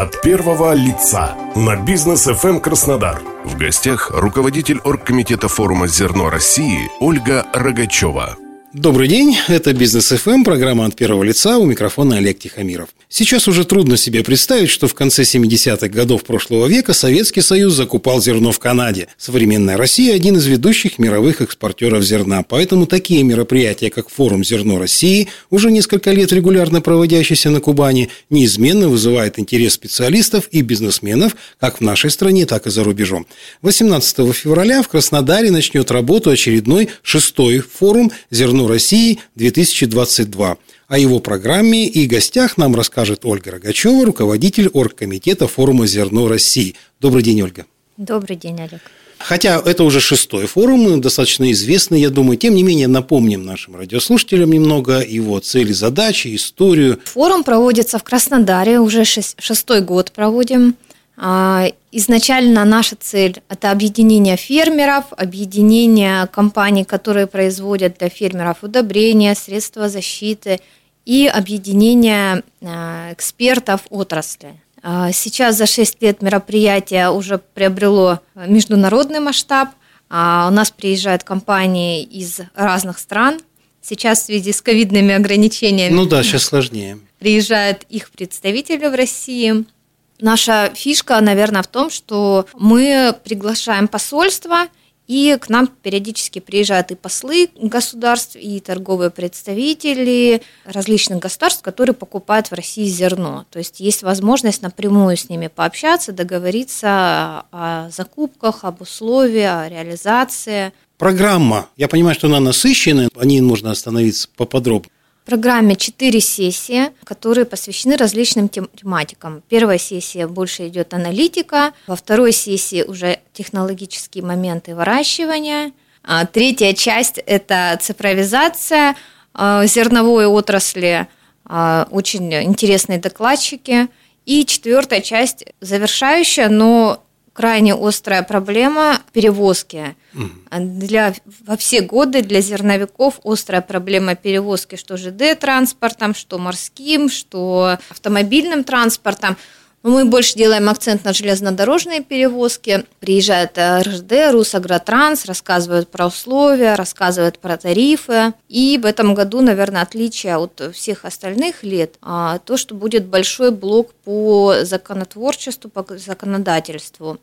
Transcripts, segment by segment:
От первого лица на бизнес FM Краснодар. В гостях руководитель оргкомитета форума «Зерно России» Ольга Рогачева. Добрый день, это Бизнес ФМ, программа от первого лица, у микрофона Олег Тихомиров. Сейчас уже трудно себе представить, что в конце 70-х годов прошлого века Советский Союз закупал зерно в Канаде. Современная Россия – один из ведущих мировых экспортеров зерна, поэтому такие мероприятия, как форум «Зерно России», уже несколько лет регулярно проводящийся на Кубани, неизменно вызывает интерес специалистов и бизнесменов как в нашей стране, так и за рубежом. 18 февраля в Краснодаре начнет работу очередной шестой форум «Зерно «Зерно России-2022». О его программе и гостях нам расскажет Ольга Рогачева, руководитель оргкомитета форума «Зерно России». Добрый день, Ольга. Добрый день, Олег. Хотя это уже шестой форум, достаточно известный, я думаю. Тем не менее, напомним нашим радиослушателям немного его цели, задачи, историю. Форум проводится в Краснодаре, уже шестой год проводим. А, изначально наша цель – это объединение фермеров, объединение компаний, которые производят для фермеров удобрения, средства защиты и объединение а, экспертов отрасли. А, сейчас за 6 лет мероприятие уже приобрело международный масштаб. У нас приезжают компании из разных стран. Сейчас в связи с ковидными ограничениями... Ну да, сейчас сложнее. Приезжают их представители в России – Наша фишка, наверное, в том, что мы приглашаем посольства, и к нам периодически приезжают и послы государств, и торговые представители различных государств, которые покупают в России зерно. То есть есть возможность напрямую с ними пообщаться, договориться о закупках, об условиях, о реализации. Программа, я понимаю, что она насыщенная, о ней можно остановиться поподробнее программе четыре сессии, которые посвящены различным тематикам. Первая сессия больше идет аналитика, во второй сессии уже технологические моменты выращивания, а третья часть – это цифровизация а, зерновой отрасли, а, очень интересные докладчики. И четвертая часть завершающая, но крайне острая проблема перевозки. Для, во все годы для зерновиков острая проблема перевозки что ЖД-транспортом, что морским, что автомобильным транспортом. Мы больше делаем акцент на железнодорожные перевозки. Приезжает э, РЖД, Русагротранс, рассказывают про условия, рассказывают про тарифы. И в этом году, наверное, отличие от всех остальных лет, а, то, что будет большой блок по законотворчеству, по законодательству.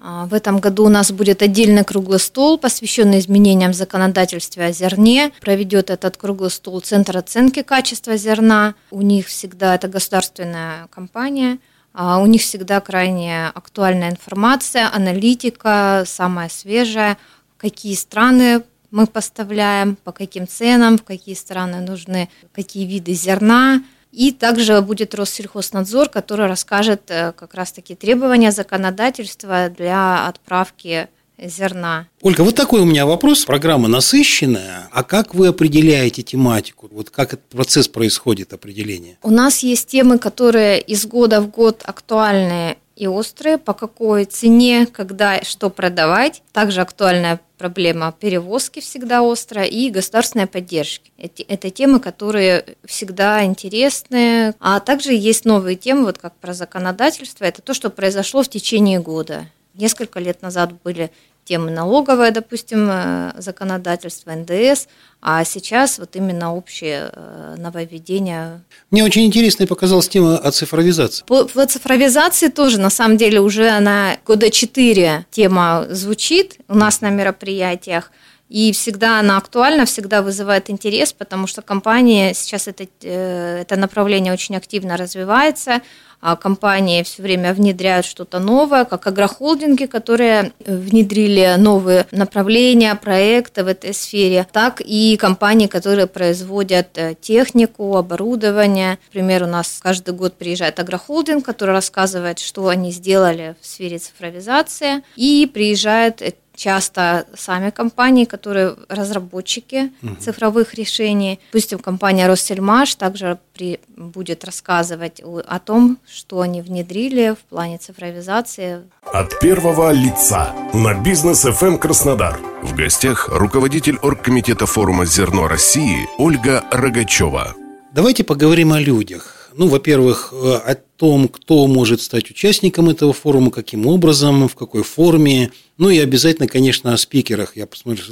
А, в этом году у нас будет отдельный круглый стол, посвященный изменениям в законодательстве о зерне. Проведет этот круглый стол Центр оценки качества зерна. У них всегда это государственная компания – у них всегда крайне актуальная информация, аналитика, самая свежая, какие страны мы поставляем, по каким ценам, в какие страны нужны какие виды зерна. И также будет Россельхознадзор, который расскажет э, как раз-таки требования законодательства для отправки зерна. Ольга, вот такой у меня вопрос. Программа насыщенная. А как вы определяете тематику? Вот как этот процесс происходит, определение? У нас есть темы, которые из года в год актуальны и острые, по какой цене, когда, что продавать. Также актуальная проблема перевозки всегда острая и государственной поддержки. Это, это темы, которые всегда интересны. А также есть новые темы, вот как про законодательство. Это то, что произошло в течение года. Несколько лет назад были темы налоговое, допустим, э, законодательство, НДС, а сейчас вот именно общее э, нововведение. Мне очень интересной показалась тема о цифровизации. По, по цифровизации тоже, на самом деле, уже она года четыре тема звучит у нас на мероприятиях. И всегда она актуальна, всегда вызывает интерес, потому что компания сейчас это, э, это направление очень активно развивается. А компании все время внедряют что-то новое, как агрохолдинги, которые внедрили новые направления, проекты в этой сфере, так и компании, которые производят э, технику, оборудование. Например, у нас каждый год приезжает агрохолдинг, который рассказывает, что они сделали в сфере цифровизации, и приезжает часто сами компании, которые разработчики угу. цифровых решений. Допустим, компания Россельмаш также при, будет рассказывать о том, что они внедрили в плане цифровизации. От первого лица на бизнес FM эм Краснодар. В гостях руководитель оргкомитета форума «Зерно России» Ольга Рогачева. Давайте поговорим о людях. Ну, во-первых, о том, кто может стать участником этого форума, каким образом, в какой форме. Ну и обязательно, конечно, о спикерах. Я,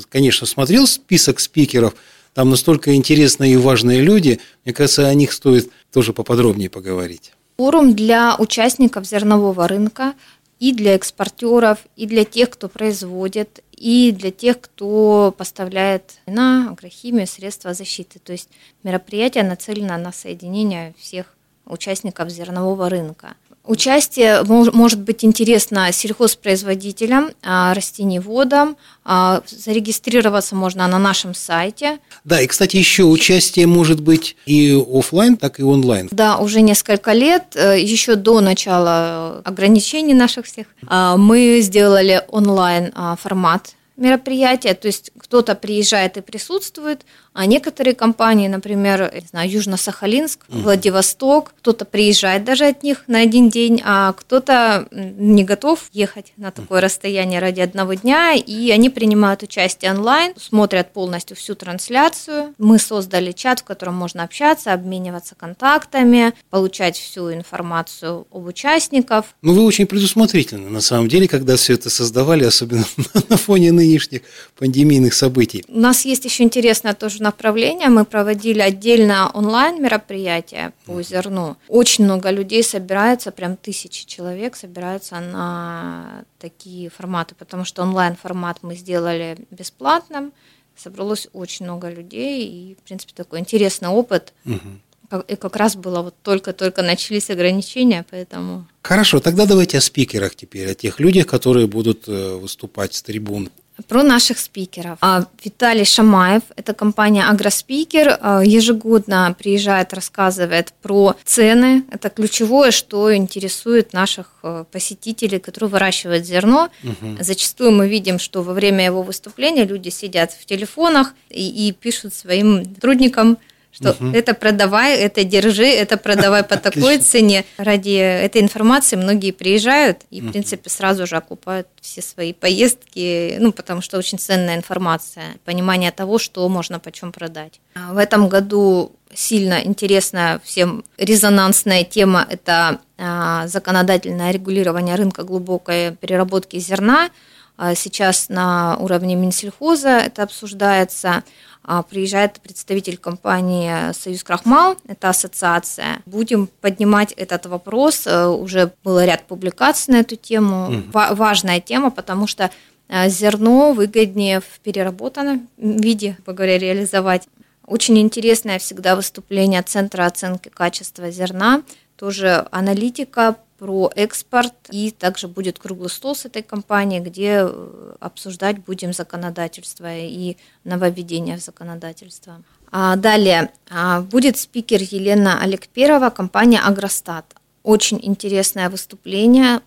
конечно, смотрел список спикеров, там настолько интересные и важные люди. Мне кажется, о них стоит тоже поподробнее поговорить. Форум для участников зернового рынка и для экспортеров, и для тех, кто производит, и для тех, кто поставляет на агрохимию, средства защиты. То есть мероприятие нацелено на соединение всех участников зернового рынка. Участие может быть интересно сельхозпроизводителям, а, растениеводам. А, зарегистрироваться можно на нашем сайте. Да, и, кстати, еще участие может быть и офлайн, так и онлайн. Да, уже несколько лет, э, еще до начала ограничений наших всех, а, мы сделали онлайн формат мероприятия, то есть кто-то приезжает и присутствует, а некоторые компании, например, не знаю, Южно-Сахалинск, Владивосток, кто-то приезжает даже от них на один день, а кто-то не готов ехать на такое расстояние ради одного дня, и они принимают участие онлайн, смотрят полностью всю трансляцию. Мы создали чат, в котором можно общаться, обмениваться контактами, получать всю информацию об участниках. Ну, вы очень предусмотрительны, на самом деле, когда все это создавали, особенно на фоне нынешних пандемийных событий. У нас есть еще интересное тоже направление. Мы проводили отдельно онлайн мероприятие по зерну. Очень много людей собирается, прям тысячи человек собираются на такие форматы, потому что онлайн формат мы сделали бесплатным. Собралось очень много людей, и, в принципе, такой интересный опыт. Угу. И как раз было вот только-только начались ограничения, поэтому... Хорошо, тогда давайте о спикерах теперь, о тех людях, которые будут э, выступать с трибун. Про наших спикеров. А, Виталий Шамаев, это компания Агроспикер, а, ежегодно приезжает, рассказывает про цены. Это ключевое, что интересует наших э, посетителей, которые выращивают зерно. Угу. Зачастую мы видим, что во время его выступления люди сидят в телефонах и, и пишут своим сотрудникам что угу. это продавай, это держи, это продавай по такой цене. Ради этой информации многие приезжают и, в принципе, сразу же окупают все свои поездки, ну, потому что очень ценная информация, понимание того, что можно почем продать. В этом году сильно интересная всем резонансная тема – это а, законодательное регулирование рынка глубокой переработки зерна. А, сейчас на уровне Минсельхоза это обсуждается. А, приезжает представитель компании «Союз Крахмал», это ассоциация. Будем поднимать этот вопрос. Э, уже было ряд публикаций на эту тему. Угу. Важная тема, потому что э, зерно выгоднее в переработанном виде, по говоря, реализовать. Очень интересное всегда выступление Центра оценки качества зерна. Тоже аналитика про экспорт. И также будет круглый стол с этой компанией, где э, обсуждать будем законодательство и нововведения в законодательство. А далее а, будет спикер Елена Олегперова, компания «Агростат». Очень интересное выступление.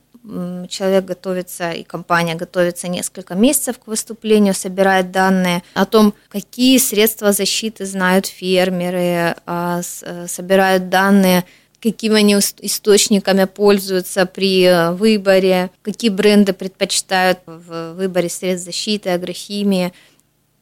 Человек готовится, и компания готовится несколько месяцев к выступлению, собирает данные о том, какие средства защиты знают фермеры, а, э, собирают данные какими они источниками пользуются при э, выборе, какие бренды предпочитают в выборе средств защиты, агрохимии.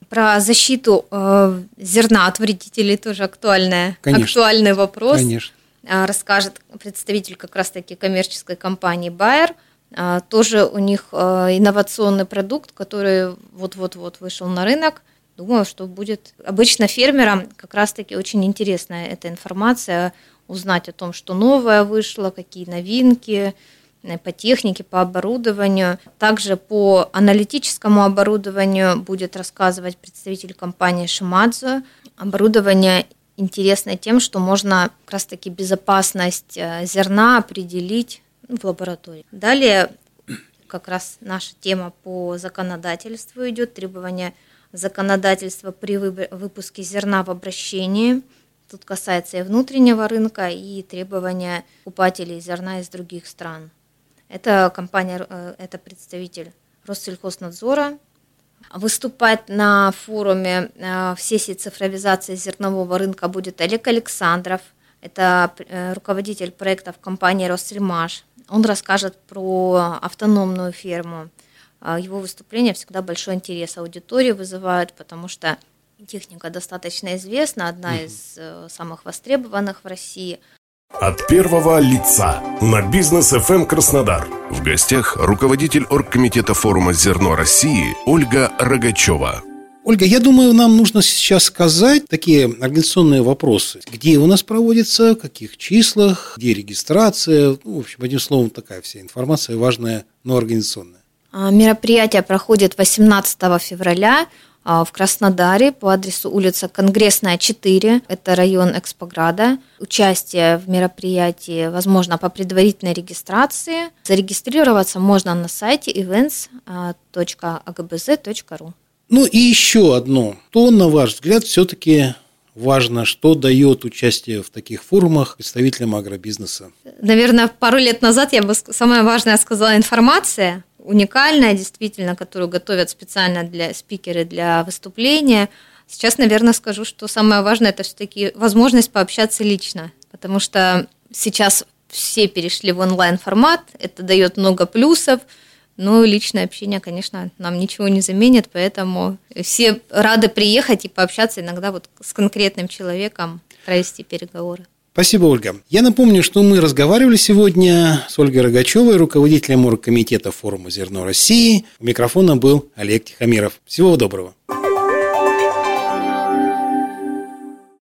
Про защиту э, зерна от вредителей тоже актуальная, актуальный вопрос. Конечно. А, расскажет представитель как раз-таки коммерческой компании Bayer. А, тоже у них э, инновационный продукт, который вот-вот-вот вышел на рынок. Думаю, что будет обычно фермерам как раз-таки очень интересная эта информация узнать о том, что новое вышло, какие новинки э, по технике, по оборудованию. Также по аналитическому оборудованию будет рассказывать представитель компании Shimazу. Оборудование интересно тем, что можно как раз-таки безопасность э, зерна определить в лаборатории. Далее как раз наша тема по законодательству идет, требования законодательства при выпуске зерна в обращении – Тут касается и внутреннего рынка, и требования покупателей зерна из других стран. Это компания, э, это представитель Россельхознадзора. Выступать на форуме э, в сессии цифровизации зернового рынка будет Олег Александров. Это э, руководитель проектов компании «Россельмаш». Он расскажет про автономную ферму. Его выступления всегда большой интерес аудитории вызывают, потому что Техника достаточно известна, одна угу. из э, самых востребованных в России. От первого лица на бизнес FM Краснодар. В гостях руководитель оргкомитета форума «Зерно России» Ольга Рогачева. Ольга, я думаю, нам нужно сейчас сказать такие организационные вопросы. Где у нас проводится, в каких числах, где регистрация. Ну, в общем, одним словом, такая вся информация важная, но организационная. А, мероприятие проходит 18 февраля а, в Краснодаре по адресу улица Конгрессная, 4. Это район Экспограда. Участие в мероприятии возможно по предварительной регистрации. Зарегистрироваться можно на сайте events.agbz.ru. Ну и еще одно. То, на ваш взгляд, все-таки важно, что дает участие в таких форумах представителям агробизнеса? Наверное, пару лет назад я бы самое важное сказала информация уникальная, действительно, которую готовят специально для спикеры для выступления. Сейчас, наверное, скажу, что самое важное это все-таки возможность пообщаться лично, потому что сейчас все перешли в онлайн формат, это дает много плюсов, но личное общение, конечно, нам ничего не заменит, поэтому все рады приехать и пообщаться иногда вот с конкретным человеком, провести переговоры. Спасибо, Ольга. Я напомню, что мы разговаривали сегодня с Ольгой Рогачевой, руководителем оргкомитета форума «Зерно России». У микрофона был Олег Тихомиров. Всего доброго.